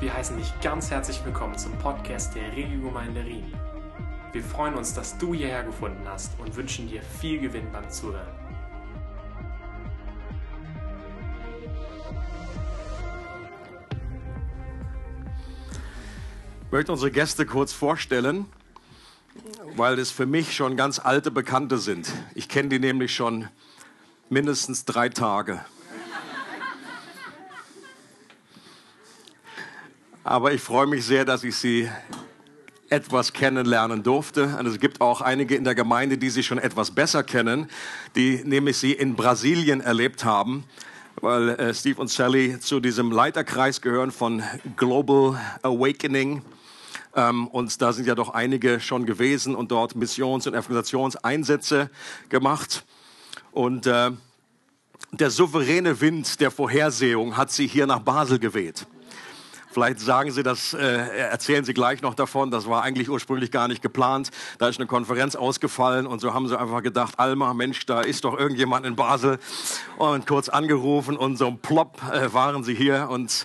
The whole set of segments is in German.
Wir heißen dich ganz herzlich willkommen zum Podcast der Regiogemeinde Rien. Wir freuen uns, dass du hierher gefunden hast und wünschen dir viel Gewinn beim Zuhören. Ich möchte unsere Gäste kurz vorstellen, weil es für mich schon ganz alte Bekannte sind. Ich kenne die nämlich schon mindestens drei Tage. Aber ich freue mich sehr, dass ich sie etwas kennenlernen durfte. Und es gibt auch einige in der Gemeinde, die sie schon etwas besser kennen, die nämlich sie in Brasilien erlebt haben, weil äh, Steve und Sally zu diesem Leiterkreis gehören von Global Awakening. Ähm, und da sind ja doch einige schon gewesen und dort Missions- und Evangelisationseinsätze gemacht. Und äh, der souveräne Wind der Vorhersehung hat sie hier nach Basel geweht. Vielleicht sagen Sie das, äh, erzählen Sie gleich noch davon. Das war eigentlich ursprünglich gar nicht geplant. Da ist eine Konferenz ausgefallen und so haben Sie einfach gedacht, Alma, Mensch, da ist doch irgendjemand in Basel. Und kurz angerufen und so ein Plopp äh, waren Sie hier und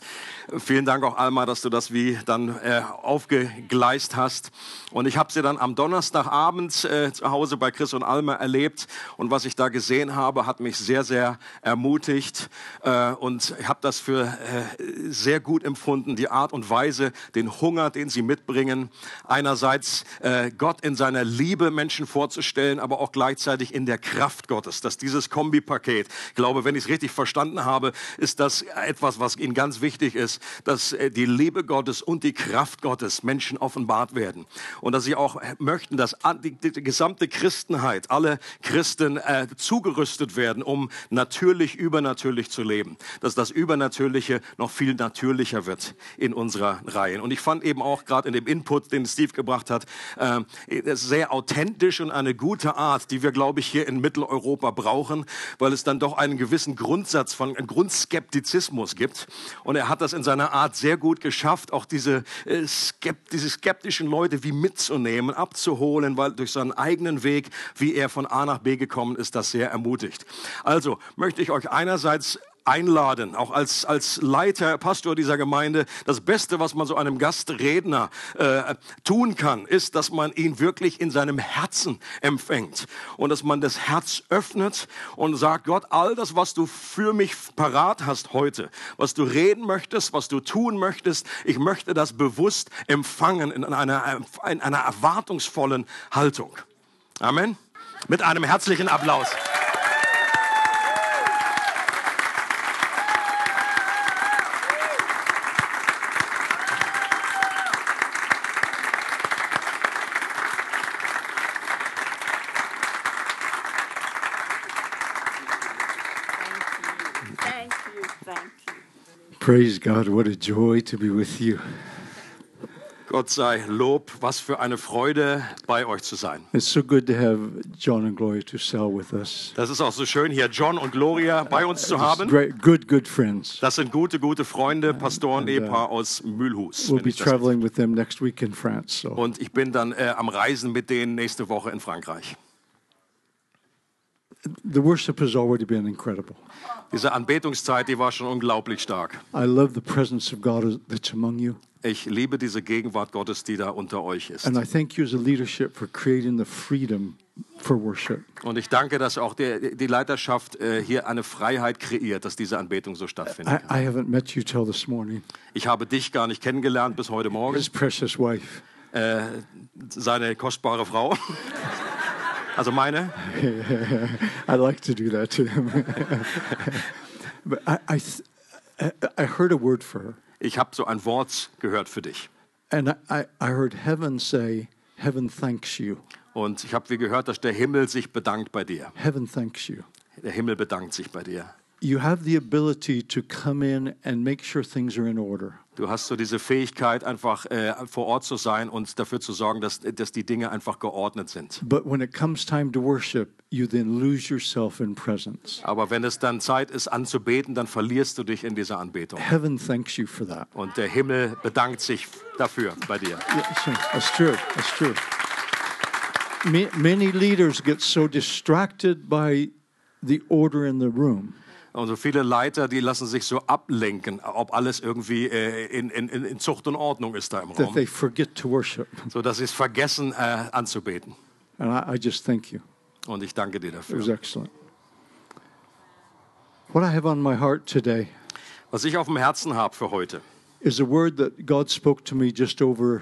Vielen Dank auch, Alma, dass du das wie dann äh, aufgegleist hast. Und ich habe sie dann am Donnerstagabend äh, zu Hause bei Chris und Alma erlebt. Und was ich da gesehen habe, hat mich sehr, sehr ermutigt. Äh, und ich habe das für äh, sehr gut empfunden, die Art und Weise, den Hunger, den sie mitbringen. Einerseits äh, Gott in seiner Liebe Menschen vorzustellen, aber auch gleichzeitig in der Kraft Gottes. Dass dieses Kombipaket, ich glaube, wenn ich es richtig verstanden habe, ist das etwas, was ihnen ganz wichtig ist ist, dass äh, die Liebe Gottes und die Kraft Gottes Menschen offenbart werden. Und dass sie auch möchten, dass die gesamte Christenheit, alle Christen äh, zugerüstet werden, um natürlich übernatürlich zu leben. Dass das Übernatürliche noch viel natürlicher wird in unserer Reihe. Und ich fand eben auch gerade in dem Input, den Steve gebracht hat, äh, sehr authentisch und eine gute Art, die wir, glaube ich, hier in Mitteleuropa brauchen, weil es dann doch einen gewissen Grundsatz von Grundskeptizismus gibt. Und er hat das in in seiner Art sehr gut geschafft, auch diese, äh, skept, diese skeptischen Leute wie mitzunehmen, abzuholen, weil durch seinen eigenen Weg, wie er von A nach B gekommen ist, das sehr ermutigt. Also möchte ich euch einerseits einladen, auch als, als Leiter, Pastor dieser Gemeinde. Das Beste, was man so einem Gastredner äh, tun kann, ist, dass man ihn wirklich in seinem Herzen empfängt und dass man das Herz öffnet und sagt, Gott, all das, was du für mich parat hast heute, was du reden möchtest, was du tun möchtest, ich möchte das bewusst empfangen in einer, in einer erwartungsvollen Haltung. Amen. Mit einem herzlichen Applaus. Praise God, what a joy to be with you. Gott sei Lob, was für eine Freude bei euch zu sein. It's so good to have John and Gloria to sell with us. Das ist auch so schön hier John und Gloria bei uns zu haben. Great, good, good friends. Das sind gute, gute Freunde, Pastoren, Ehepaar aus Mühlhus. We'll be traveling with them next week in France. So Und ich bin dann äh, am Reisen mit denen nächste Woche in Frankreich. The worship has already been incredible. Diese Anbetungszeit, die war schon unglaublich stark. I love the presence of God that's among you. Ich liebe diese Gegenwart Gottes, die da unter euch ist. And I thank you as a leadership for creating the freedom for worship. Und ich danke, dass auch der, die Leiterschaft äh, hier eine Freiheit kreiert, dass diese Anbetung so stattfindet. I, I haven't met you till this morning. Ich habe dich gar nicht kennengelernt bis heute Morgen. His precious wife. Äh, seine kostbare Frau. Also meine. I'd like to do that to him. but I, I, I- I heard a word for her. Ich habe so ein Wort gehört für dich. And I, I heard heaven say, Heaven thanks you. Und ich habe wie gehört, dass der Himmel sich bedankt bei dir. Heaven thanks you. Der Himmel bedankt sich bei dir. You have the ability to come in and make sure things are in order. Du hast so diese Fähigkeit, einfach äh, vor Ort zu sein und dafür zu sorgen, dass, dass die Dinge einfach geordnet sind. But when it comes time to worship, you then lose yourself in presence. Aber wenn es dann Zeit ist, anzubeten, dann verlierst du dich in dieser Anbetung. Heaven thanks you for that. Und der Himmel bedankt sich dafür bei dir. Yeah, that's true. That's true. Ma- Many leaders get so distracted by the order in the room Und so viele Leiter, die lassen sich so ablenken, ob alles irgendwie äh, in, in, in Zucht und Ordnung ist da im Raum, so dass sie es vergessen äh, anzubeten. And I, I just thank you. Und ich danke dir It was dafür. excellent. What I have on my heart today Was ich auf dem Herzen habe für heute, is a word that God spoke to me just over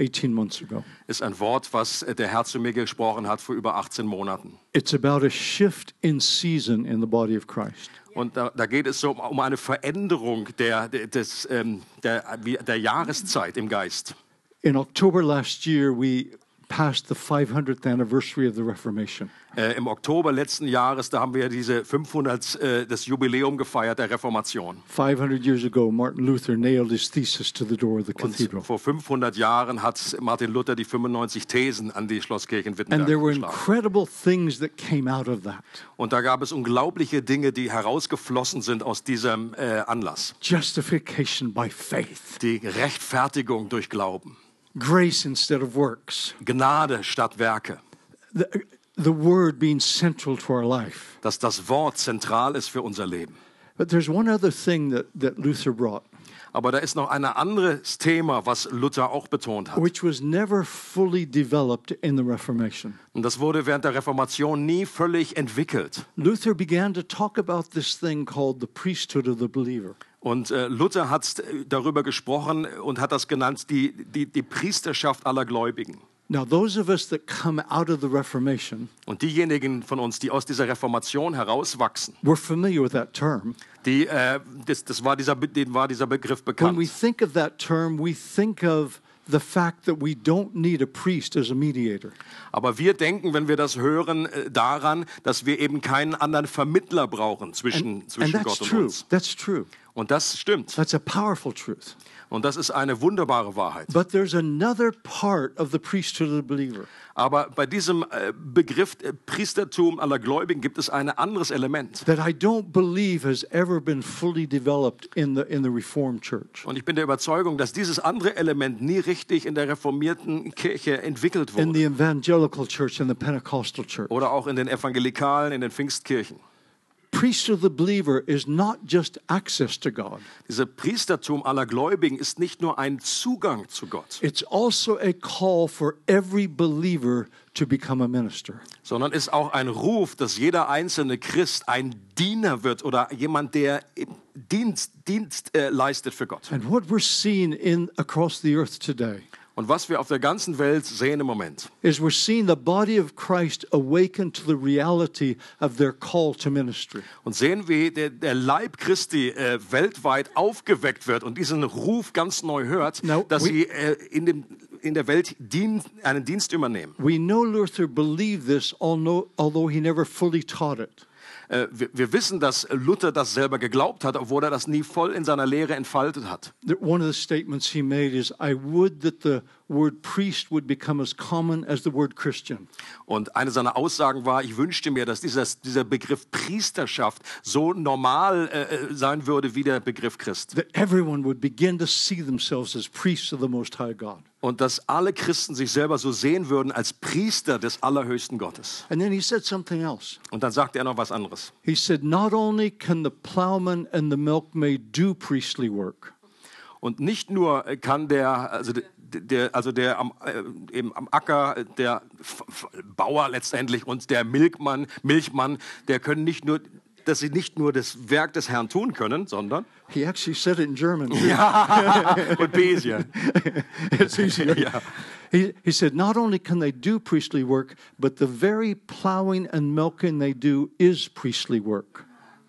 18 months ago. ist ein Wort, was äh, der Herr zu mir gesprochen hat vor über 18 Monaten. It's about a shift in season in the body of Christ. Und da, da geht es so um, um eine Veränderung der, des, ähm, der, der Jahreszeit im Geist. In October last year, we passed the 500th anniversary of the Reformation. Äh, Im Oktober letzten Jahres, da haben wir diese 500 äh, das Jubiläum gefeiert der Reformation. 500 years ago, Martin Luther nailed his thesis to the door of the Und cathedral. vor 500 Jahren hat Martin Luther die 95 Thesen an die Schloss-Kirchen And there Wittenberg were incredible things that came out of that Und da gab es unglaubliche Dinge, die herausgeflossen sind aus diesem äh, Anlass. justification by faith, Die Rechtfertigung durch Glauben, grace instead of works, Gnade statt Werke, the, the word being central to our life. dass das Wort zentral ist für unser Leben. But there's one other thing that, that Luther brought, Aber da ist noch ein anderes Thema, was Luther auch betont hat. which was never fully developed in the Reformation. Und das wurde während der Reformation nie völlig entwickelt. Luther began to talk about this thing called the priesthood of the believer. Und äh, Luther hat darüber gesprochen und hat das genannt, die, die, die Priesterschaft aller Gläubigen. Now, those of us that come out of the Reformation, Und diejenigen von uns, die aus dieser Reformation herauswachsen, we're familiar with that term. die, äh, das, das war dieser, denen war dieser Begriff When we bekannt. think of that term, we think of the fact that we don't need a priest as a mediator. Aber wir denken, wenn wir das hören, äh, daran, dass wir eben keinen anderen Vermittler brauchen zwischen, And zwischen that's Gott und true. uns. That's true. Und das stimmt. That's a powerful truth. Und das ist eine wunderbare Wahrheit. But there's another part of the priesthood of the believer. Aber bei diesem äh, Begriff äh, Priestertum aller Gläubigen gibt es ein anderes Element. that I don't believe has ever been fully developed in the in the Reformed Church. Und ich bin der Überzeugung, dass dieses andere Element nie richtig in der reformierten Kirche entwickelt In wurde. the evangelical church and the Pentecostal church. Oder auch in den Evangelikalen, in den Pfingstkirchen. Priesthood of the believer is not just access to God. Dieses Priestertum aller Gläubigen ist nicht nur ein Zugang zu Gott, It's also a call for every believer to become a minister. sondern ist auch ein Ruf, dass jeder einzelne Christ ein Diener wird oder jemand, der Dienst, Dienst äh, leistet für Gott. And what we're seeing in across the earth today Und was wir auf der ganzen Welt sehen im Moment, is we're seeing the body of Christ awaken to the reality of their call to ministry. und sehen, wie der, der Leib Christi äh, weltweit aufgeweckt wird und diesen Ruf ganz neu hört, Now, dass we- sie äh, in, dem, in der Welt dien, einen Dienst übernehmen. We know Luther believed this, although although he never fully taught it. Äh, wir, wir wissen, dass Luther das selber geglaubt hat, obwohl er das nie voll in seiner Lehre entfaltet hat. one of the statements he made is, I would that the word priest would become as common as the word Christian. Und eine seiner Aussagen war, ich wünschte mir, dass dieser, dieser Begriff Priesterschaft so normal äh, sein würde wie der Begriff Christ. That everyone would begin to see themselves as priests of the Most High God. Und dass alle Christen sich selber so sehen würden als Priester des allerhöchsten Gottes. And then he said something else. Und dann sagt er noch was anderes. He said, Not only can the plowman and the milkmaid do priestly work, Und nicht nur kann der, also der, also der am, äh, eben am Acker, der Bauer letztendlich und der Milchmann, Milchmann, der können nicht nur, dass sie nicht nur das Werk des Herrn tun können, sondern he actually said it in German. und Besien. it's easier. Ja. He, he said, Not only can they do priestly work, but the very plowing and milking they do is priestly work.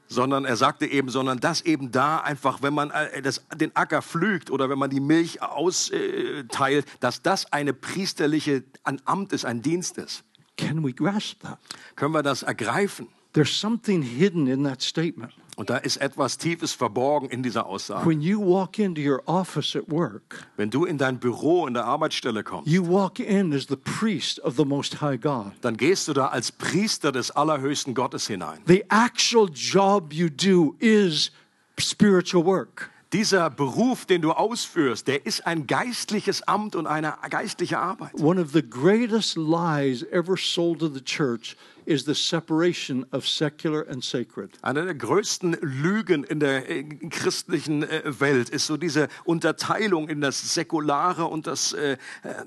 sondern er sagte eben, sondern dass eben da einfach, wenn man äh, das, den Acker pflügt oder wenn man die Milch austeilt, dass das eine priesterliche, ein Amt ist, ein Dienst ist. Can we grasp that? Können wir das ergreifen? There's something hidden in that statement. Und da ist etwas Tiefes verborgen in dieser Aussage. When you walk into your office at work, Wenn du in dein Büro, in der Arbeitsstelle kommst, you walk in as the priest of the Most High God. dann gehst du da als Priester des allerhöchsten Gottes hinein. The actual job you do is spiritual work. Dieser Beruf, den du ausführst, der ist ein geistliches Amt und eine geistliche Arbeit. One of the greatest lies ever sold to the church is the separation of secular and sacred. Eine der größten Lügen in der äh, christlichen äh, Welt ist so diese Unterteilung in das Säkulare und das äh, äh,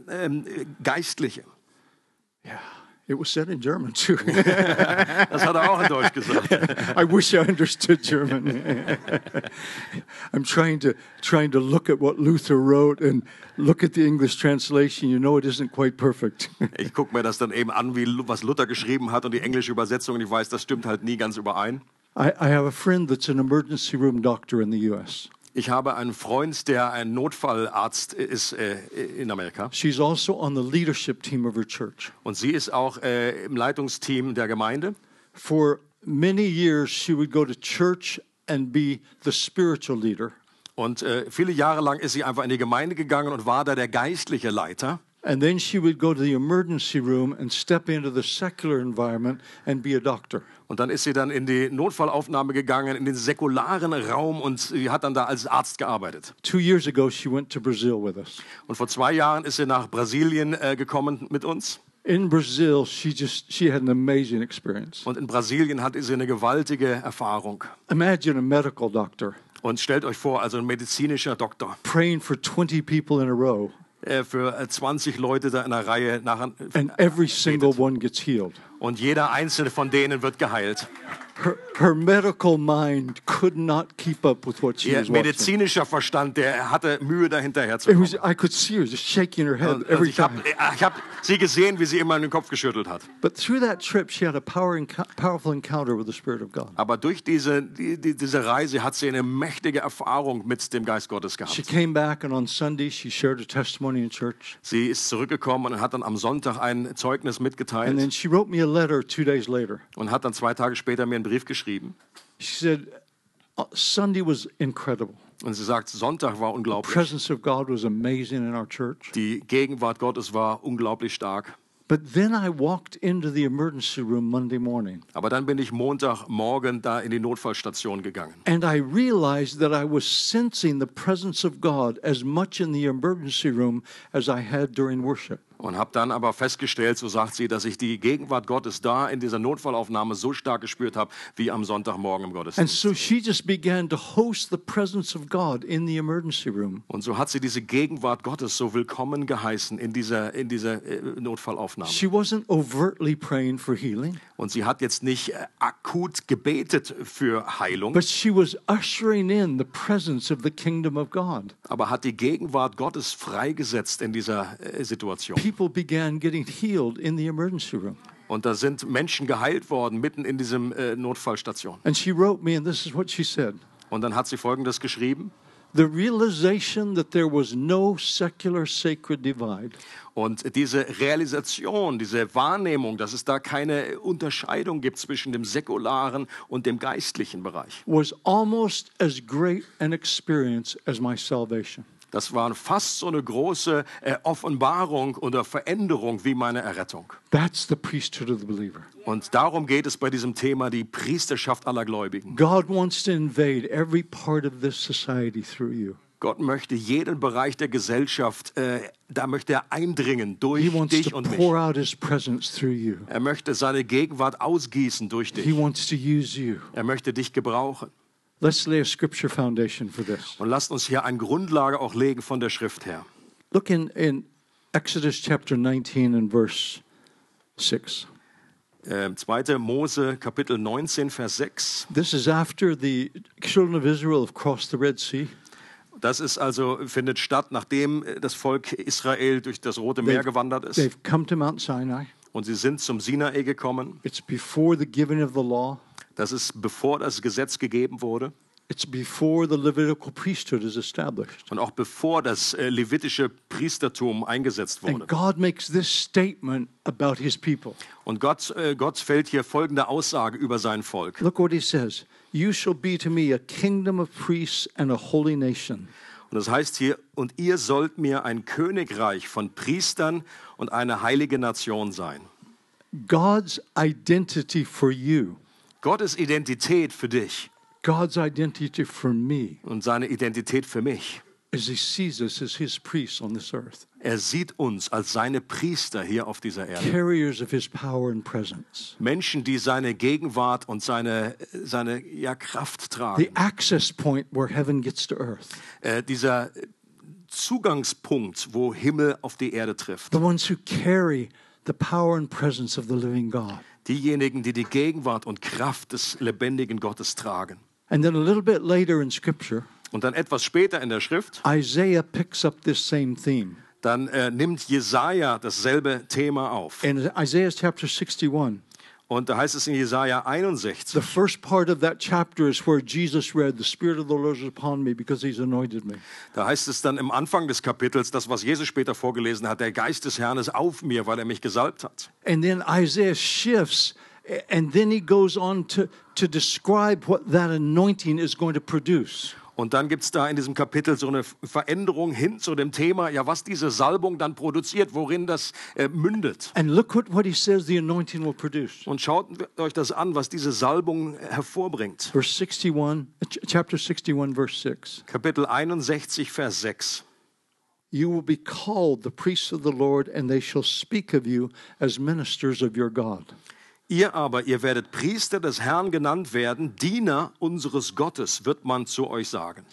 ähm, äh, Geistliche. Yeah. It was said in German too. Das hat er auch in Deutsch gesagt. I wish I understood German. I'm trying to trying to look at what Luther wrote and look at the English translation. You know it isn't quite perfect. Ich gucke mir das dann eben an, wie, was Luther geschrieben hat und die englische Übersetzung. Und ich weiß, das stimmt halt nie ganz überein. I, I have a friend that's an emergency room doctor in the US. Ich habe einen Freund, der ein Notfallarzt ist äh, in Amerika. She's also on the leadership team of her church. Und sie ist auch äh, im Leitungsteam der Gemeinde. For many years, she would go to church and be the spiritual leader. Und äh, viele Jahre lang ist sie einfach in die Gemeinde gegangen und war da der geistliche Leiter. And then she would go to the emergency room and step into the secular environment and be a doctor. Und dann ist sie dann in die Notfallaufnahme gegangen, in den säkularen Raum und sie hat dann da als Arzt gearbeitet. Two years ago, she went to Brazil with us. Und vor zwei Jahren ist sie nach Brasilien äh, gekommen mit uns. In Brazil, she just she had an amazing experience. Und in Brasilien hatte sie eine gewaltige Erfahrung. Imagine a medical doctor Und stellt euch vor, also ein medizinischer Doktor praying for 20 people in a row, für äh, 20 Leute da in einer Reihe nach, and every single one gets healed. und jeder einzelne von denen wird geheilt. Her, her medical mind could not keep up with what she Ihr was watching. medizinischer Verstand, der hatte Mühe dahinterher zu kommen. I could see her just shaking her head Also every ich habe time. ich hab sie gesehen, wie sie immer den Kopf geschüttelt hat. But through that trip, she had a power powerful encounter with the Spirit of God. Aber durch diese, die, die, diese Reise hat sie eine mächtige Erfahrung mit dem Geist Gottes She gehabt. came back, and on Sunday, she shared a testimony in church. Sie ist zurückgekommen und hat dann am Sonntag ein Zeugnis And then mitgeteilt she wrote me a letter two days later. und hat dann zwei Tage später mir einen Brief geschrieben. She said, "Uh, Sunday was incredible. Und sie sagt, Sonntag war unglaublich. Presence of God was amazing in our church. Die Gegenwart Gottes war unglaublich stark. But then I walked into the emergency room Monday morning, Aber dann bin ich Montagmorgen da in die Notfallstation gegangen. and I realized that I was sensing the presence of God as much in the emergency room as I had during worship. Und habe dann aber festgestellt, so sagt sie, dass ich die Gegenwart Gottes da in dieser Notfallaufnahme so stark gespürt habe, wie am Sonntagmorgen im Gottesdienst. so. Und so hat sie diese Gegenwart Gottes so willkommen geheißen in dieser, in dieser äh, Notfallaufnahme. She wasn't overtly praying for healing, Und sie hat jetzt nicht äh, akut gebetet für Heilung, but she was ushering in the presence of the kingdom of God. aber hat die Gegenwart Gottes freigesetzt in dieser äh, Situation. People began getting healed in the emergency room. Und da sind Menschen geheilt worden, mitten in diesem äh, Notfallstation. And she wrote me, and this is what she said Und dann hat sie Folgendes geschrieben. The realization that there was no secular sacred divide Und diese Realisation, diese Wahrnehmung, dass es da keine Unterscheidung gibt zwischen dem säkularen und dem geistlichen Bereich. was almost as great an experience as my salvation. Das war fast so eine große äh, Offenbarung oder Veränderung wie meine Errettung. That's the priesthood of the believer. Und darum geht es bei diesem Thema die Priesterschaft aller Gläubigen. God wants to invade every part of this society through you. Gott möchte jeden Bereich der Gesellschaft, äh, da möchte er eindringen durch dich und mich. Er möchte seine Gegenwart ausgießen durch dich. Er möchte dich gebrauchen. Let's lay a scripture foundation for this. Und lasst uns hier eine Grundlage auch legen von der Schrift her. Look in, in Exodus chapter 19 and verse 6. Äh, 2. Mose Kapitel 19, Vers 6. This is after the children of Israel have crossed the Red Sea. Das ist also, findet statt, nachdem äh, das Volk Israel durch das Rote Meer gewandert ist. They've come to Mount Sinai. Und sie sind zum Sinai gekommen. It's before the giving of the law. Das ist bevor das Gesetz gegeben wurde It's before the Levitical priesthood is established. und auch bevor das äh, levitische Priestertum eingesetzt wurde. And God makes this statement about his people. Und Gott, äh, Gott fällt hier folgende Aussage über sein Volk. Look what he says You shall be to me a kingdom of priests and a holy nation. Und das heißt hier, und ihr sollt mir ein Königreich von Priestern und eine heilige Nation sein. God's identity for you Gottes Identität für dich God's identity for me und seine Identität für mich. is He sees us as His priests on this earth, Er sieht uns als seine Priester hier auf dieser Erde. carriers of His power and presence. Menschen, die seine Gegenwart und seine, seine ja, Kraft tragen. The access point where heaven gets to earth. Äh, dieser Zugangspunkt, wo Himmel auf die Erde trifft. The ones who carry the power and presence of the living God. Diejenigen, die die Gegenwart und Kraft des lebendigen Gottes tragen. And then a little bit later in Scripture, Und dann etwas später in der Schrift, Isaiah picks up this same theme. dann äh, nimmt Jesaja dasselbe Thema auf. In Isaiah chapter 61, Und da heißt es in Jesaja the first part of that chapter is where Jesus read, The Spirit of the Lord is upon me because he's anointed me. da heißt es dann im Anfang des Kapitels, das, was Jesus später vorgelesen hat, der Geist des Herrn ist auf mir, weil er mich gesalbt hat. And then Isaiah shifts, and then he goes on to, to describe what that anointing is going to produce. Und dann gibt es da in diesem Kapitel so eine Veränderung hin zu dem Thema, ja, was diese Salbung dann produziert, worin das äh, mündet. And look what, what he says the anointing will produce. Und schaut euch das an, was diese Salbung hervorbringt. Verse 61, uh, ch- chapter 61, verse 6. Kapitel 61, Vers 6. You will be called the priests of the Lord, and they shall speak of you as ministers of your God. Ihr aber, ihr werdet Priester des Herrn genannt werden, Diener unseres Gottes, wird man zu euch sagen.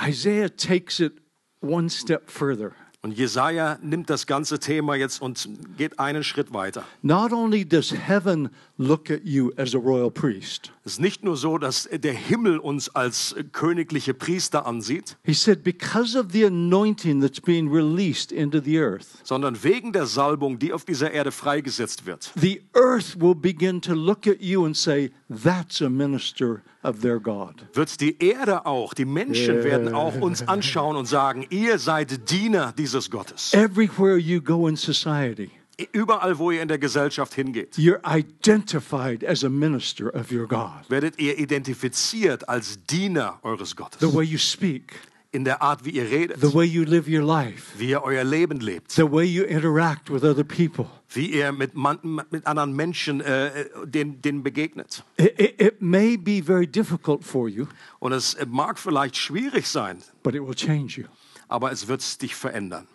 Isaiah takes it one step further. Und Jesaja nimmt das ganze Thema jetzt und geht einen Schritt weiter. Not only does heaven look at you as a royal priest, Es ist nicht nur so, dass der Himmel uns als königliche Priester ansieht, he said, because of the anointing that's being released into the earth, sondern wegen der Salbung, die auf dieser Erde freigesetzt wird. the earth will begin to look at you and say, that's a minister of their God. Wird die Erde auch, die Menschen werden auch uns anschauen und sagen, ihr seid Diener dieses Gottes. Everywhere you go in society, Überall, wo ihr in der Gesellschaft hingeht, you're identified as a minister of your God. werdet ihr identifiziert als Diener eures Gottes. The way you speak, In der Art, wie ihr redet, the way you live your life, wie ihr euer Leben lebt, the way you interact with other people. wie ihr mit, man, mit anderen Menschen äh, denen, denen begegnet. It, it, it may be very difficult for you, Und es mag vielleicht schwierig sein, but it will change you. aber es wird dich verändern.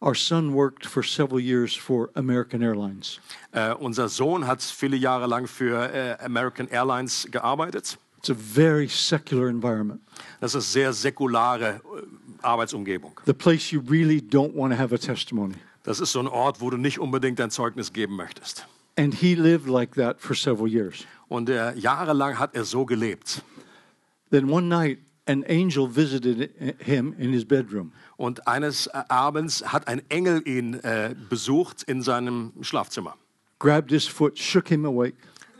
Our son worked for several years for American Airlines. Äh, unser Sohn hat viele Jahre lang für äh, American Airlines gearbeitet. It's a very secular environment, Das ist sehr säkulare äh, Arbeitsumgebung. the place you really don't want to have a testimony. Das ist so ein Ort, wo du nicht unbedingt dein Zeugnis geben möchtest. And he lived like that for several years. Und äh, jahrelang hat er so gelebt. Then one night, an angel visited him in his bedroom. Und eines äh, Abends hat ein Engel ihn äh, besucht in seinem Schlafzimmer. grabbed his foot, shook him awake.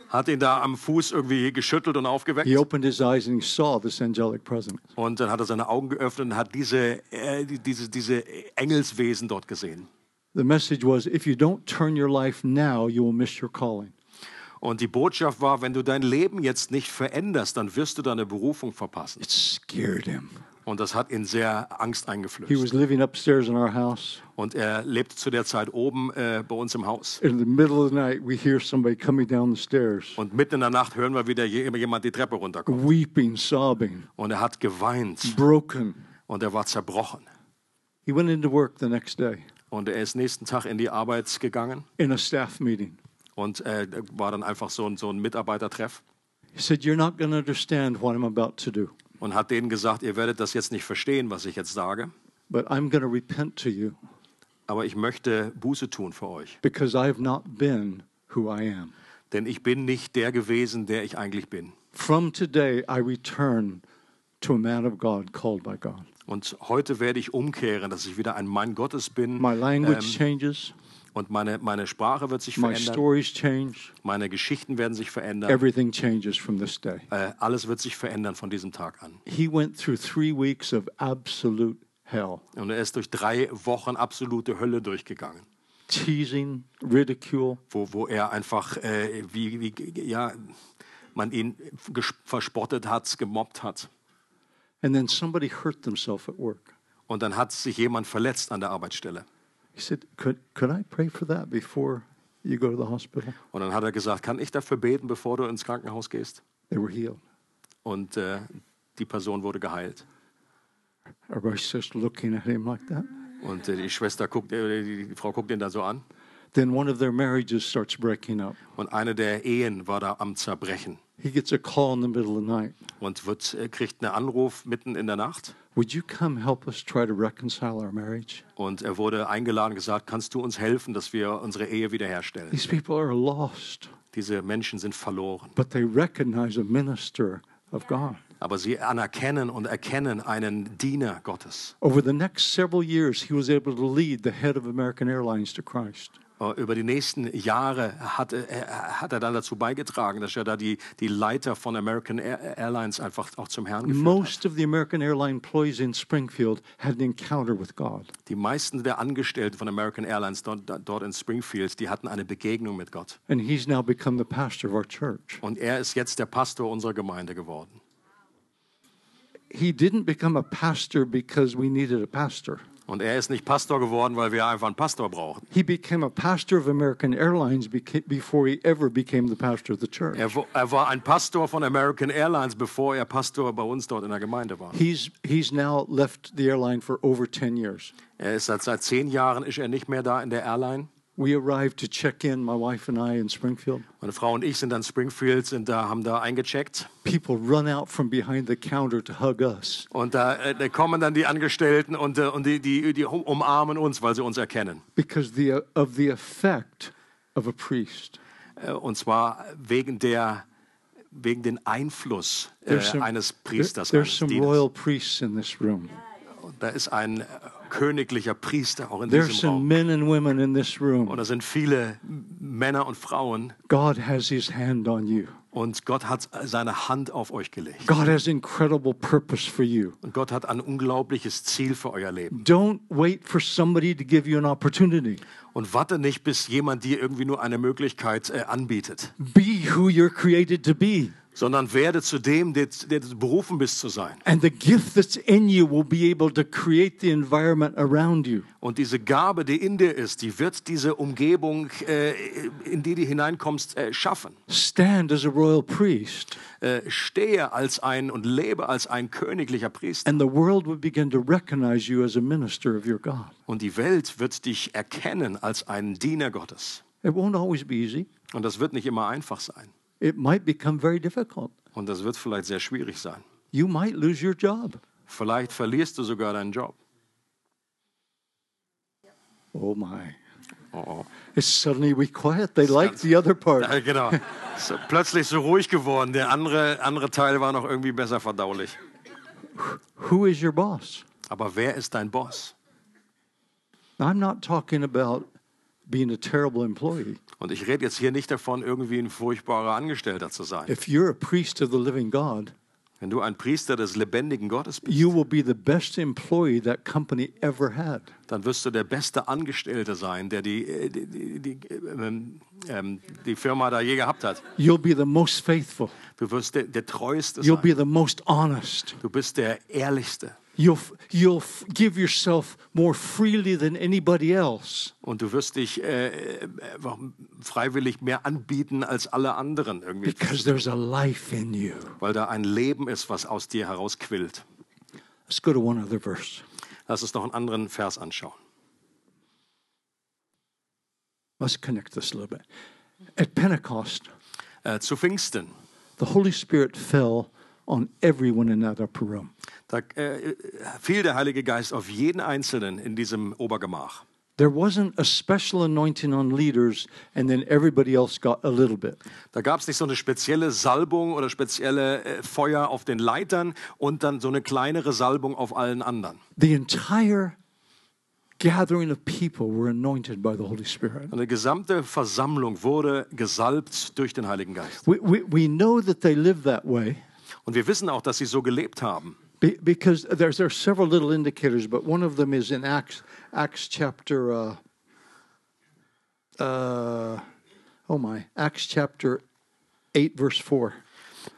Hat ihn da am Fuß irgendwie geschüttelt und aufgeweckt. He opened his eyes and saw this angelic presence. Und dann hat er seine Augen geöffnet und hat diese, äh, die- diese, diese Engelswesen dort gesehen. The message was if you don't turn your life now, you will miss your calling. Und die Botschaft war, wenn du dein Leben jetzt nicht veränderst, dann wirst du deine Berufung verpassen. It scared him. Und das hat ihn sehr Angst He eingeflößt. was living upstairs in our house. Und er lebte zu der Zeit oben äh, bei uns im Haus. In the middle of the night, we hear somebody coming down the stairs, Und mitten in der Nacht hören wir wieder je- jemand die Treppe runterkommen. weeping, sobbing, Und er hat geweint broken. und er war zerbrochen. He went into work the next day Und er ist nächsten Tag in die Arbeit gegangen in a staff meeting. und äh, war dann einfach so ein, so ein Mitarbeitertreff He said, You're not going to understand what I'm about to do, und hat denen gesagt, ihr werdet das jetzt nicht verstehen, was ich jetzt sage, but I'm going to repent to you aber ich möchte Buße tun für euch. because I have not been who I am. Denn ich bin nicht der gewesen, der ich eigentlich bin. From today, I return to a man of God called by God. Und heute werde ich umkehren, dass ich wieder ein Mann Gottes bin. My language Ähm, changes, und meine, meine Sprache wird sich my verändern. stories change, Meine Geschichten werden sich verändern. everything changes from this day. Äh, alles wird sich verändern von diesem Tag an. He went through three weeks of absolute hell Und er ist durch drei Wochen absolute Hölle durchgegangen, teasing, ridicule, wo, wo er einfach, äh, wie, wie, ja, man ihn ges- verspottet hat, gemobbt hat. and then somebody hurt themselves at work. Und dann hat sich jemand verletzt an der Arbeitsstelle. He said, could, could I pray for that before you go to the hospital? Und dann hat er gesagt, kann ich dafür beten, bevor du ins Krankenhaus gehst? They were healed. und äh, die Person wurde geheilt. Everybody's just looking at him like that. Und äh, die Schwester guckt, äh, die, die Frau guckt ihn da so an. Then one of their marriages starts breaking up. Und eine der Ehen war da am Zerbrechen He gets a call in the middle of the night. und wird, äh, kriegt einen Anruf mitten in der Nacht. Would you come help us try to reconcile our marriage? Und er wurde eingeladen gesagt, kannst du uns helfen, dass wir unsere Ehe wiederherstellen? These people are lost, Diese Menschen sind verloren. but they recognize a minister of God. Aber sie anerkennen und erkennen einen Diener Gottes. Over the next several years, he was able to lead the head of American Airlines to Christ. Äh, Über die nächsten Jahre hat, er- hat er dann dazu beigetragen, dass er da die, die Leiter von American Air- Airlines einfach auch zum Herrn geführt hat. Most of the American airline employees in Springfield had an encounter with God. Die meisten der Angestellten von American Airlines dort, dort in Springfield, die hatten eine Begegnung mit Gott. And he's now become the pastor of our church. Und er ist jetzt der Pastor unserer Gemeinde geworden. He didn't become a pastor because we needed a pastor. Und er ist nicht Pastor geworden, weil wir einfach einen Pastor brauchen. He became a pastor of American Airlines before he ever became the pastor of the church. Er, er war ein Pastor von American Airlines, bevor er Pastor bei uns dort in der Gemeinde war. He's, he's now left the airline for over 10 years. Er ist seit, seit zehn Jahren ist er nicht mehr da in der Airline. We arrived to check in, my wife and I, in Springfield. Meine Frau und ich sind dann Springfield, sind da, haben da eingecheckt. People run out from behind the counter to hug us. Und da, äh, da kommen dann die Angestellten und, äh, und die, die, die um- umarmen uns, weil sie uns erkennen. because the, of the effect of a priest. Äh, Und zwar wegen, der, wegen den Einfluss äh, some, eines there- Priesters. there's eines some Dieners. royal priests in this room. Da ist ein königlicher Priester auch in There's diesem some Raum. men and women in this Und room. da sind viele Männer und Frauen. God has his hand on you. Und Gott hat seine Hand auf euch gelegt. God has incredible purpose for you. Und Gott hat ein unglaubliches Ziel für euer Leben. Don't wait for somebody to give you an opportunity. Und warte nicht, bis jemand dir irgendwie nur eine Möglichkeit äh, anbietet, Be who you're created to be. Sondern werde zu dem, der, berufen bist zu sein. And the gift that's in you will be able to create the environment around you. Und diese Gabe, die in dir ist, die wird diese Umgebung, äh, in die du hineinkommst, äh, schaffen. Stand as a royal priest, Äh, stehe als ein und lebe als ein königlicher Priester. and the world will begin to recognize you as a minister of your God. Und die Welt wird dich erkennen als einen Diener Gottes. It won't always be easy. Und das wird nicht immer einfach sein. It might become very difficult. Und das wird vielleicht sehr schwierig sein. You might lose your job. Vielleicht verlierst du sogar deinen Job. Oh my. Oh, oh. It's suddenly we quiet. They like the other part. Ja, genau. So, plötzlich so ruhig geworden. Der andere, andere Teil war noch irgendwie besser verdaulich. Who is your boss? Aber wer ist dein Boss? I'm not talking about being a terrible employee. Und ich rede jetzt hier nicht davon, irgendwie ein furchtbarer Angestellter zu sein. If you're a priest of the living God, Wenn du ein Priester des lebendigen Gottes bist, you will be the best employee that company ever had. dann wirst du der beste Angestellte sein, der die, äh, die, die, die, ähm, ähm, die Firma da je gehabt hat. You'll be the most faithful. Du wirst der, der treueste You'll be sein. the most honest. Du bist der ehrlichste. You'll, you'll give yourself more freely than anybody else Und du wirst dich äh, äh, freiwillig mehr anbieten als alle anderen irgendwie. because there's a life in you. Weil da ein Leben ist, was aus dir herausquillt. Let's go to one other verse. Lass uns noch einen anderen Vers anschauen. Let's connect this a little bit. At Pentecost, Äh, zu Pfingsten, the Holy Spirit fell on everyone in that upper room. da äh, fiel der Heilige Geist auf jeden Einzelnen in diesem Obergemach. There wasn't a special anointing on leaders and then everybody else got a little bit. Da gab es nicht so eine spezielle Salbung oder spezielle äh, Feuer auf den Leitern und dann so eine kleinere Salbung auf allen anderen. The entire gathering of people were anointed by the Holy Spirit. Eine gesamte Versammlung wurde gesalbt durch den Heiligen Geist. We, we, we know that they lived that way Und wir wissen auch, dass sie so gelebt haben. be- because there's, there are several little indicators, but one of them is in Acts, Acts chapter, uh, uh, oh my, Acts chapter 8, verse 4.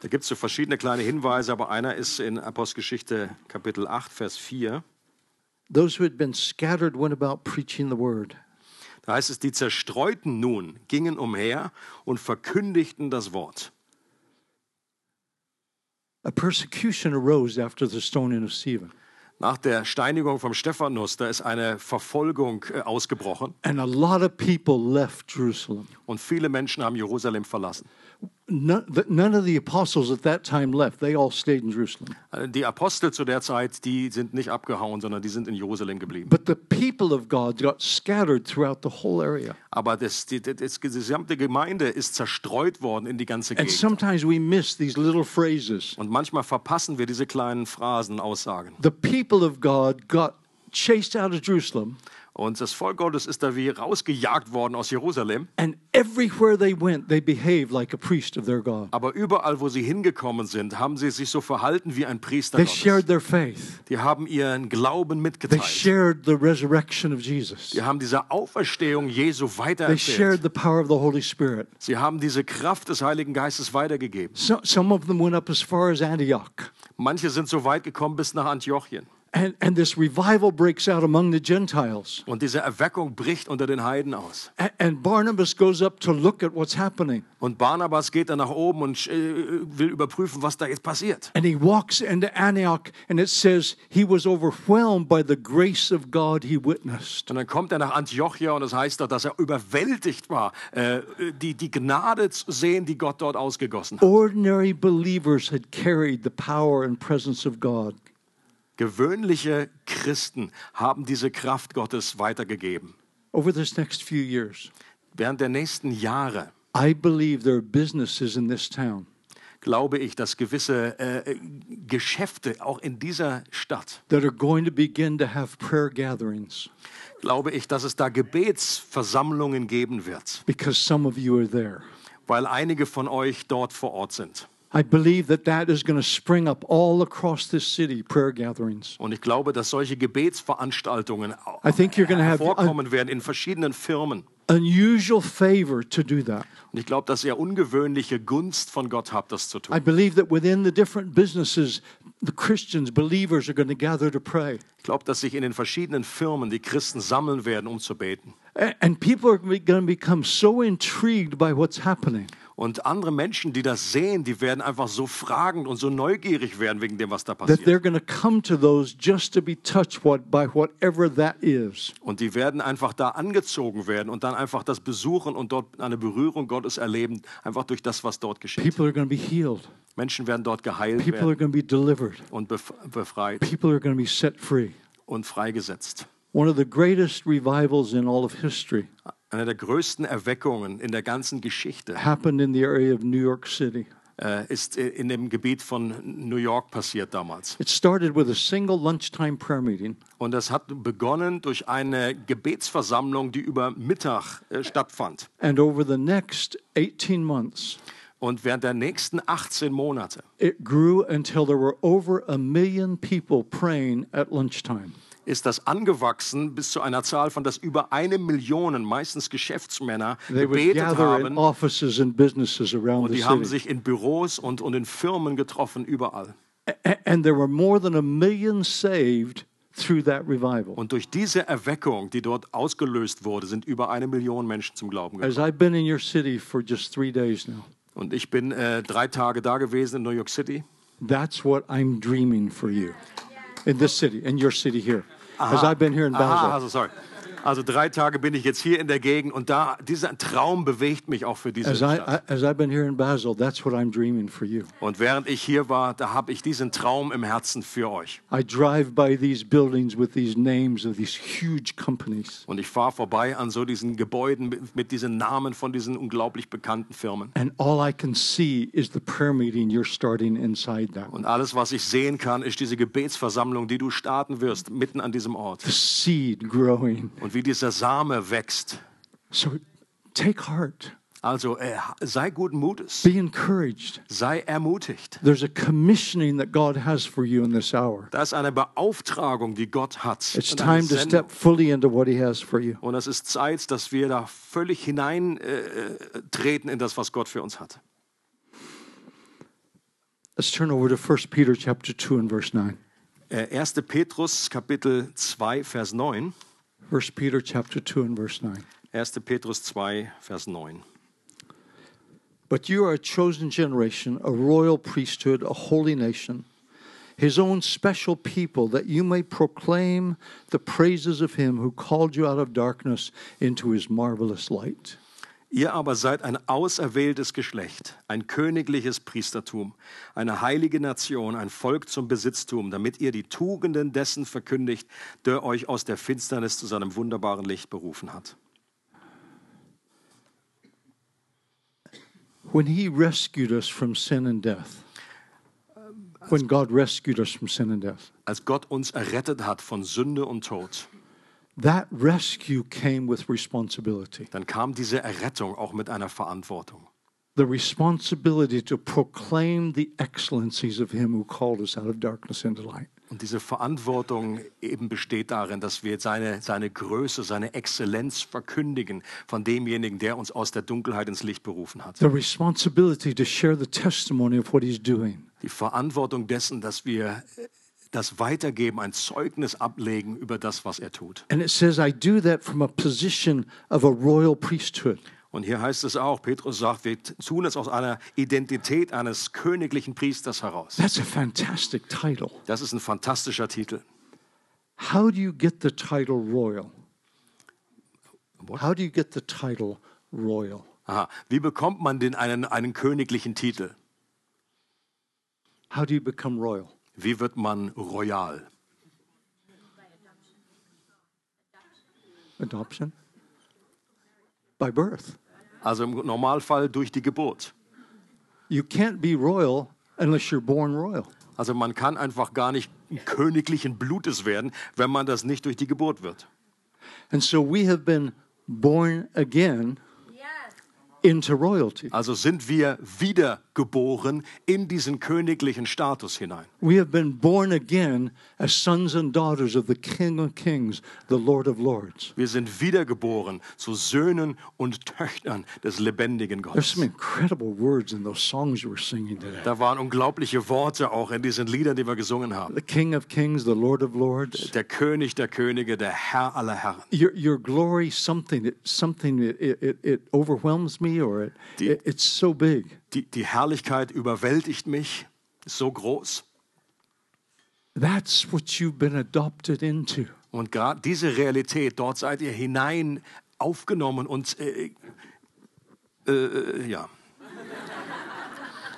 Da gibt es so verschiedene kleine Hinweise, aber einer ist in Apostelgeschichte Kapitel 8, Vers 4. Those who had been scattered went about preaching the word. Da heißt es, die Zerstreuten nun gingen umher und verkündigten das Wort. A persecution arose after the stoning of Stephen. Nach der Steinigung vom Stephanus, da ist eine Verfolgung äh, ausgebrochen And a lot of people left Jerusalem. und viele Menschen haben Jerusalem verlassen. None, the- none of the apostles at that time left. They all stayed in Jerusalem. Die Apostel zu der Zeit, die sind nicht abgehauen, sondern die sind in Jerusalem geblieben. But the people of God got scattered throughout the whole area. Aber das, die, das, die gesamte Gemeinde ist zerstreut worden in die ganze And Gegend. sometimes we miss these little phrases. Und manchmal verpassen wir diese kleinen Phrasen, Aussagen. The people of God got chased out of Jerusalem, Und das Volk Gottes ist da wie rausgejagt worden aus Jerusalem. and everywhere they went, they behaved like a priest of their God. Aber überall, wo sie hingekommen sind, haben sie sich so verhalten wie ein Priester They Gottes. shared their faith. Die haben ihren Glauben They mitgeteilt. shared the resurrection of Jesus. Die haben diese Auferstehung Jesu They weitererzählt. shared the power of the Holy Spirit. Sie haben diese Kraft des Heiligen Geistes weitergegeben. So, some of them went up as far as Antioch. Manche sind so weit gekommen bis nach Antiochien. And, and this revival breaks out among the Gentiles. Und diese Erweckung bricht unter den Heiden aus. A- And Barnabas goes up to look at what's happening. Und Barnabas geht dann nach oben und äh, will überprüfen, was da jetzt passiert. And he walks into Antioch, and it says he was overwhelmed by the grace of God he witnessed. Und dann kommt er nach Antiochia und das heißt da, dass er überwältigt war, äh, die, die Gnade zu sehen, die Gott dort ausgegossen hat. Ordinary believers had carried the power and presence of God. Gewöhnliche Christen haben diese Kraft Gottes weitergegeben. Over this next few years, Während der nächsten Jahre I believe there are businesses in this town glaube ich, dass gewisse äh, Geschäfte auch in dieser Stadt, that are going to begin to have prayer gatherings glaube ich, dass es da Gebetsversammlungen geben wird, because some of you are there. weil einige von euch dort vor Ort sind. I believe that that is going to spring up all across this city, prayer gatherings. Und ich glaube, dass solche Gebetsveranstaltungen I think you're going to have hervorkommen werden in verschiedenen Firmen. unusual favor to do that. Und ich glaube, dass ihr ungewöhnliche Gunst von Gott habt, das zu I tun. believe that within the different businesses, the Christians, believers are going to gather to pray. Ich glaube, dass sich in den verschiedenen Firmen die Christen sammeln werden, um zu beten. And people are going to become so intrigued by what's happening Und andere Menschen, die das sehen, die werden einfach so fragend und so neugierig werden wegen dem, was da that passiert. they're going to come to those just to be touched what, by whatever that is. Und die werden einfach da angezogen werden und dann einfach das besuchen und dort eine Berührung Gottes erleben, einfach durch das, was dort geschieht. People are going to be healed. Menschen werden dort geheilt People are werden going to be delivered. und bef befreit People are going to be set free. und freigesetzt. One of the greatest revivals in all of history Eine der größten Erweckungen in der ganzen Geschichte happened in the area of New York City. äh, ist äh, in dem Gebiet von New York passiert damals. It started with a single lunchtime prayer meeting. Und das hat begonnen durch eine Gebetsversammlung, die über Mittag äh, stattfand. And over the next 18 months, Und während der nächsten 18 Monate it grew until there were over a million people praying at lunchtime. Ist das angewachsen bis zu einer Zahl von, dass über eine Million, meistens Geschäftsmänner, They gebetet haben. offices and businesses around Und die haben sich in Büros und, und in Firmen getroffen, überall. And there were more than a million saved through that revival. Und durch diese Erweckung, die dort ausgelöst wurde, sind über eine Million Menschen zum Glauben gekommen. As I've been in your city for just three days now, Und ich bin äh, drei Tage da gewesen in New York City. that's what I'm dreaming for you in this city, in your city here. As I've been here in Basel. also sorry. Also drei Tage bin ich jetzt hier in der Gegend und da dieser Traum bewegt mich auch für diese As, Stadt. I, as I've been here in Basel, that's what I'm dreaming for you. Und während ich hier war, da habe ich diesen Traum im Herzen für euch. I drive by these buildings with these names of these huge companies. Und ich fahre vorbei an so diesen Gebäuden mit, mit diesen Namen von diesen unglaublich bekannten Firmen. And all I can see is the prayer meeting you're starting inside that. Und alles, was ich sehen kann, ist diese Gebetsversammlung, die du starten wirst, mitten an diesem Ort. The seed growing. Und wie dieser Same wächst. So take heart. Also äh, sei guten Mutes, Be encouraged. sei ermutigt. There's a commissioning that God has for you in this hour. Da ist eine Beauftragung, die Gott hat. It's time to step fully into what He has for you. Und es ist Zeit, dass wir da völlig hineintreten äh, treten in das, was Gott für uns hat. Let's turn over to 1 Peter chapter 2 and verse 9. Äh, 1. Petrus, Kapitel 2, Vers 9. 1 Peter chapter 2 and verse 9. 1. Petrus 2, Vers 9. But you are a chosen generation, a royal priesthood, a holy nation, his own special people, that you may proclaim the praises of him who called you out of darkness into his marvelous light. Ihr aber seid ein auserwähltes Geschlecht, ein königliches Priestertum, eine heilige Nation, ein Volk zum Besitztum, damit ihr die Tugenden dessen verkündigt, der euch aus der Finsternis zu seinem wunderbaren Licht berufen hat. When he rescued us from sin and death, when God rescued us from sin and death, Als Gott uns errettet hat von Sünde und Tod, that rescue came with responsibility. dann kam diese Errettung auch mit einer Verantwortung. The responsibility to proclaim the excellencies of him who called us out of darkness into light. Und diese Verantwortung eben besteht darin, dass wir seine, seine Größe, seine Exzellenz verkündigen von demjenigen, der uns aus der Dunkelheit ins Licht berufen hat. The responsibility to share the testimony of what he's doing. Die Verantwortung dessen, dass wir das weitergeben, ein Zeugnis ablegen über das, was er tut. And it says, I do that from a position of a royal priesthood. Und hier heißt es auch, Petrus sagt, wir tun es aus einer Identität eines königlichen Priesters heraus. That's a fantastic title. Das ist ein fantastischer Titel. How do you get the title royal? What? How do you get the title royal? Aha. Wie bekommt man denn einen, einen königlichen Titel? How do you become royal? Wie wird man royal? Adoption? By birth. Also im Normalfall durch die Geburt. You can't be royal unless you're born royal. Also man kann einfach gar nicht königlichen Blutes werden, wenn man das nicht durch die Geburt wird. And so we have been born again. Into royalty. Also sind wir wiedergeboren in diesen königlichen Status hinein. We have been born again as sons and daughters of the King of Kings, the Lord of Lords. Wir sind wiedergeboren zu Söhnen und Töchtern des lebendigen There's Gottes. some incredible words in those songs you were singing today. Da waren unglaubliche Worte auch in diesen Liedern, die wir gesungen haben. The King of Kings, the Lord of Lords. Der König der Könige, der Herr aller Herren. Your, your glory, something, something, it, it, it overwhelms me or it, Die- it, it's so big. Die, die Herrlichkeit überwältigt mich, ist so groß. That's what you've been adopted into. Und gerade diese Realität, dort seid ihr hinein aufgenommen und äh, äh, ja,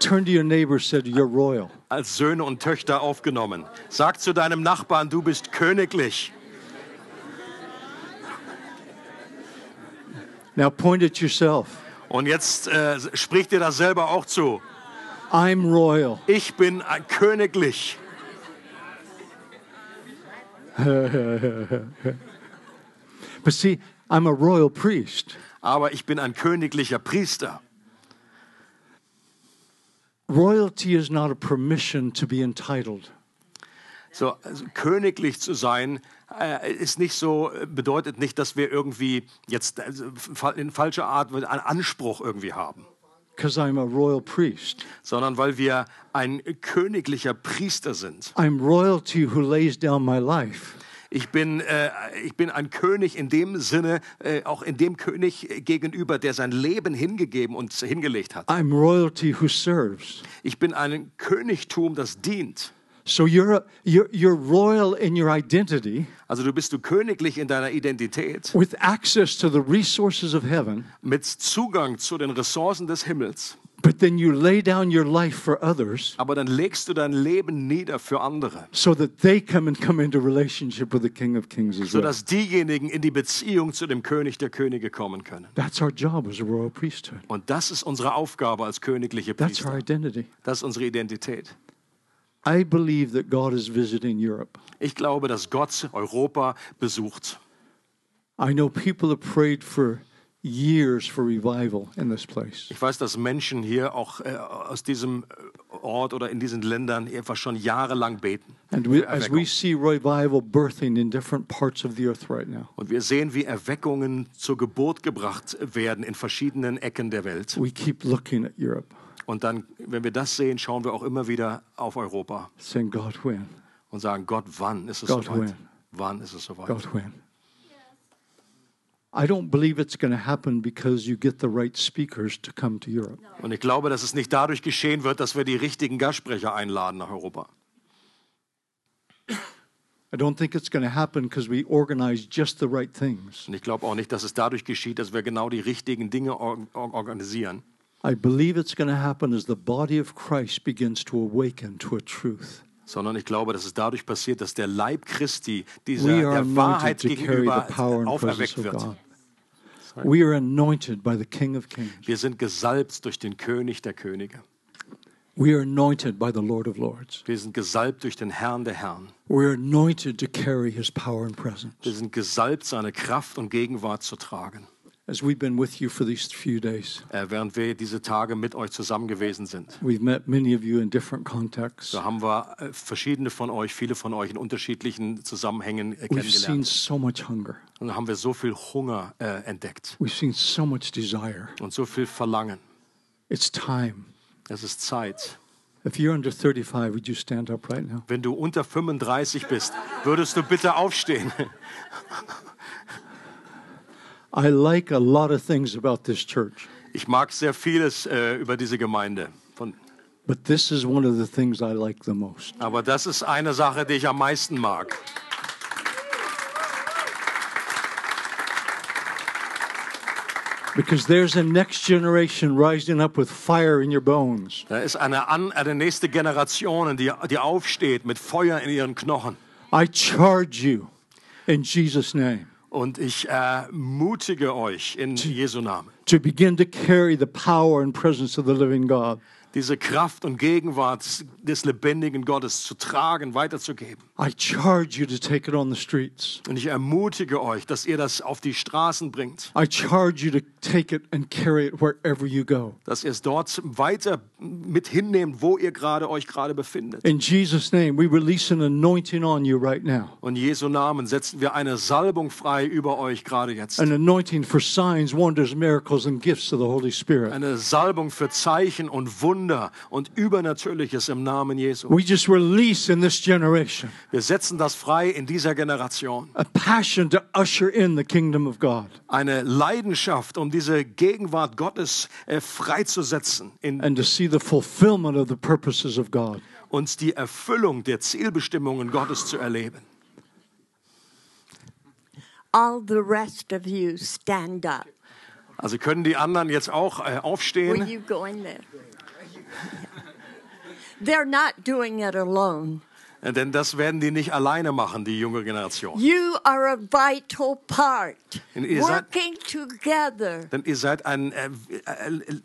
Turn to your neighbor, said, You're royal. als Söhne und Töchter aufgenommen. Sag zu deinem Nachbarn, du bist königlich. Now point at yourself. Und jetzt äh, sprich dir das selber auch zu. I'm royal. Ich bin ein königlich. But see, I'm a royal priest. Aber ich bin ein königlicher Priester. Royalty is not a permission to be entitled. So also königlich zu sein äh, ist nicht so bedeutet nicht, dass wir irgendwie jetzt also, in falscher Art einen Anspruch irgendwie haben, Because I'm a royal priest. sondern weil wir ein königlicher Priester sind. I'm royalty who lays down my life. Ich bin, äh, ich bin ein König in dem Sinne, äh, auch in dem König gegenüber, der sein Leben hingegeben und hingelegt hat. I'm royalty who serves. Ich bin ein Königtum, das dient. So you're, you're, you're royal in your identity Also du bist du königlich in deiner Identität with access to the resources of heaven, mit Zugang zu den Ressourcen des Himmels, but then you lay down your life for others aber dann legst du dein Leben nieder für andere, so that they come and come into relationship with the King of Kings as well. sodass diejenigen in die Beziehung zu dem König der Könige kommen können. That's our job as a royal priesthood. Und das ist unsere Aufgabe als königliche That's our Priester. identity. Das ist unsere Identität. I believe that God is visiting Europe. Ich glaube, dass Gott Europa besucht. I know people have prayed for years for revival in this place. Ich weiß, dass Menschen hier auch äh, aus diesem Ort oder in diesen Ländern einfach schon jahrelang beten. And we, as we see revival birthing in different parts of the earth right now, Und wir sehen, wie Erweckungen zur Geburt gebracht werden in verschiedenen Ecken der Welt. we keep looking at Europe, Und dann, wenn wir das sehen, schauen wir auch immer wieder auf Europa saying, God, when? und sagen, Gott, wann ist es Gott, soweit? when? Wann ist es soweit? God, when? I don't believe it's going to happen because you get the right speakers to come to Europe. Und ich glaube, dass es nicht dadurch geschehen wird, dass wir die richtigen Gastsprecher einladen nach Europa. I don't think it's going to happen because we organize just the right things. Und ich glaube auch nicht, dass es dadurch geschieht, dass wir genau die richtigen Dinge or or organisieren. I believe it's going to happen as the body of Christ begins to awaken to a truth. Sondern ich glaube, dass es dadurch passiert, dass der Leib Christi dieser We are der Wahrheit anointed to carry gegenüber the power and presence auferweckt of wird. God. We are anointed by the King of Kings. Wir sind gesalbt durch den König der Könige. We are anointed by the Lord of Lords. Wir sind gesalbt durch den Herrn der Herren. We are anointed to carry his power and Wir presence. sind gesalbt, seine Kraft und Gegenwart zu tragen. As we've been with you for these few days, Äh, während wir diese Tage mit euch zusammen gewesen sind. we've met many of you in different contexts. So haben wir äh, verschiedene von euch, viele von euch in unterschiedlichen Zusammenhängen äh, We've seen kennengelernt. so much hunger. Und da haben wir so viel Hunger äh, entdeckt We've seen so much desire. und so viel Verlangen. It's time. Es ist Zeit. If you're under 35, would you stand up right now? Wenn du unter 35 bist, würdest du bitte aufstehen. I like a lot of things about this church, Ich mag sehr vieles äh, über diese Gemeinde. Von, but this is one of the things I like the most. aber das ist eine Sache, die ich am meisten mag. Because there's a next generation rising up with fire in your bones. Da ist eine, an, eine nächste Generation, die, die aufsteht mit Feuer in ihren Knochen. I charge you in Jesus' name Und ich ermutige euch in Jesu Namen, to begin to carry the power and presence of the living God. Diese Kraft und Gegenwart des lebendigen Gottes zu tragen, weiterzugeben. I charge you to take it on the streets. Und ich ermutige euch, dass ihr das auf die Straßen bringt, I charge you to take it and carry it wherever you go. dass ihr es dort weiter mit hinnehmt, wo ihr gerade euch gerade befindet. In Jesus' name, we release an anointing on you right now. Und Jesu Namen setzen wir eine Salbung frei über euch gerade jetzt. An anointing for signs, wonders, miracles, and gifts of the Holy Spirit. Eine Salbung für Zeichen und Wunder und Übernatürliches im Namen Jesu. We just release in this generation Wir setzen das frei in dieser Generation. a passion to usher in the kingdom of God Eine Leidenschaft, um diese Gegenwart Gottes äh, freizusetzen in and to see the fulfillment of the purposes of God. uns die Erfüllung der Zielbestimmungen Gottes zu erleben. All the rest of you stand up. Also können die anderen jetzt auch äh, aufstehen. you go in there? They're not doing it alone. Denn das werden die nicht alleine machen, die junge Generation. You are a vital part. Working together. Denn ihr seid ein äh, äh, äh,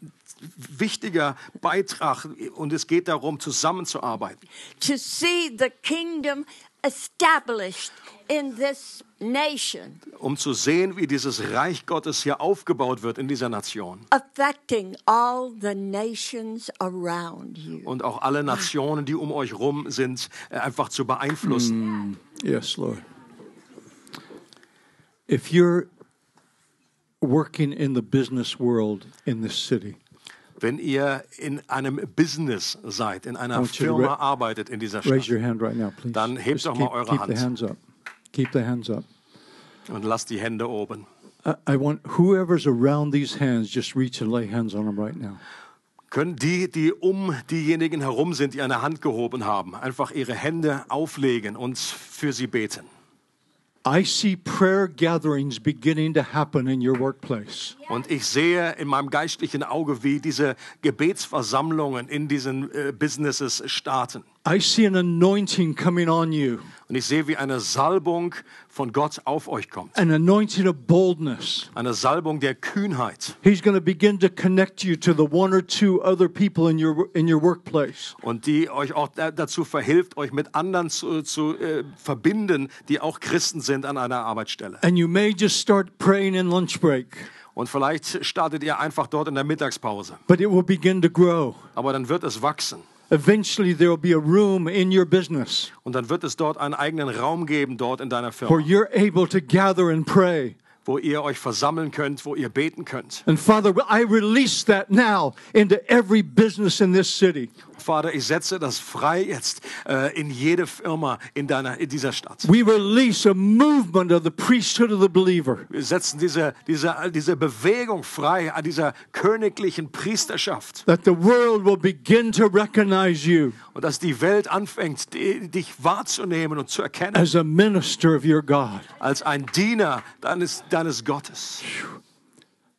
wichtiger Beitrag und es geht darum, zusammenzuarbeiten. to see the kingdom established in this nation, um zu sehen, wie dieses Reich Gottes hier aufgebaut wird in dieser Nation. affecting all the nations around you. Und auch alle Nationen, die um euch rum sind, äh, einfach zu beeinflussen. Yes, Lord. If you're working in the business world in this city, Wenn ihr in einem Business seid, in einer Firma arbeitet in dieser raise Stadt your hand right now, please. Dann hebt Just doch mal keep, eure keep the Hand. hands up. Keep the hands up. und lasst die Hände oben. I, I want whoever's around these hands, just reach and lay hands on them right now. Können die, die um diejenigen herum sind, die eine Hand gehoben haben, einfach ihre Hände auflegen und für sie beten. Und ich sehe in meinem geistlichen Auge, wie diese Gebetsversammlungen in diesen äh, Businesses starten. I see an anointing coming on you, Und ich sehe, wie eine Salbung von Gott auf euch kommt. an anointing of boldness. Eine Salbung der Kühnheit. He's going to begin to connect you to the one or two other people in your in your workplace. Und die euch auch da- dazu verhilft, euch mit anderen zu, zu äh, verbinden, die auch Christen sind an einer Arbeitsstelle. And you may just start praying in lunch break, Und vielleicht startet ihr einfach dort in der Mittagspause. but it will begin to grow. Aber dann wird es wachsen. Eventually, there will be a room in your business Und dann wird es dort einen eigenen Raum geben, dort in deiner where Firma, you're able to gather and pray. Wo ihr euch versammeln könnt, wo ihr beten könnt. And Father, I release that now into every business in this city. Vater, ich setze das frei jetzt äh, in jede Firma in, deiner, in dieser Stadt. We release a movement of the priesthood of the believer. Wir setzen diese, diese, diese Bewegung frei an dieser königlichen Priesterschaft. That the world will begin to recognize you Und dass die Welt anfängt, die, dich wahrzunehmen und zu erkennen as a minister of your God. als ein Diener deines, deines Gottes.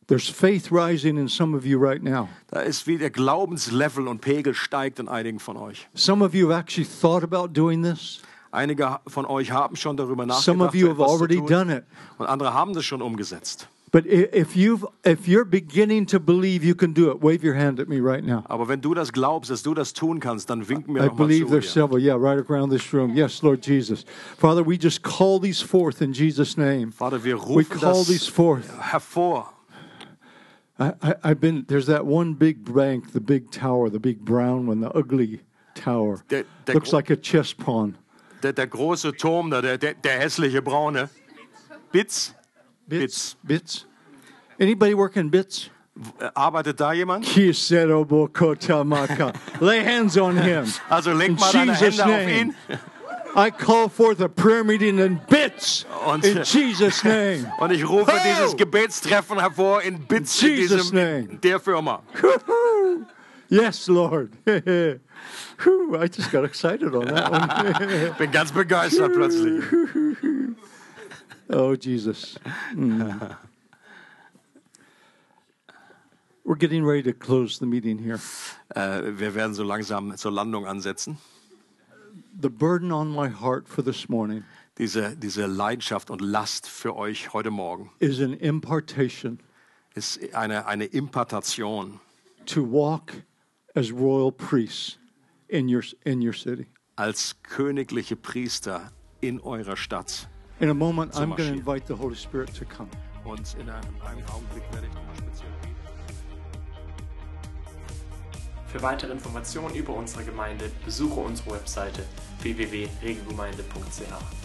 There's faith rising in some of you right now. Da ist wie der Glaubenslevel und Pegel steigt in einigen von euch. Some of you have actually thought about doing this. Einige von euch haben schon darüber Some nachgedacht, of you have already done it. und andere haben das schon umgesetzt. But if you've if you're beginning to believe you can do it, wave your hand at me right now. Aber wenn du das glaubst, dass du das tun kannst, dann wink mir I mal believe there's several. Yeah, right around this room. Yes, Lord Jesus. Father, we just call these forth in Jesus' name. Vater, wir We call these forth. hervor. I, I, I've been there's that one big bank, the big tower, the big brown one, the ugly tower. Der- der Looks like a chess pawn. Der, der große Turm da, der, der, der hässliche braune. Bitz. Bits. Bits. Anybody working bits? Äh, Arbeitet da jemand? Lay hands on him. Also leg In mal deine Hände auf ihn. I call forth a prayer meeting in bits. Und- In Jesus' name. Und ich rufe Oh! dieses Gebetstreffen hervor in Bitz in Jesus' diesem, name. der Firma. Yes, Lord. Whew, I just got excited on that one. Bin ganz begeistert plötzlich. Oh, Jesus. Mm. We're getting ready to close the meeting here. Äh, wir werden so langsam zur Landung ansetzen. The burden on my heart for this morning Diese, diese Leidenschaft und Last für euch heute Morgen is an impartation ist eine, eine Impartation, to walk as royal priests in your, in your city. als königliche Priester in eurer Stadt. In a moment, I'm going to invite the Holy Spirit to come. Und in einem, einem Augenblick werde ich nochmal speziell beten. Für weitere Informationen über unsere Gemeinde besuche unsere Webseite www.regelgemeinde.ch.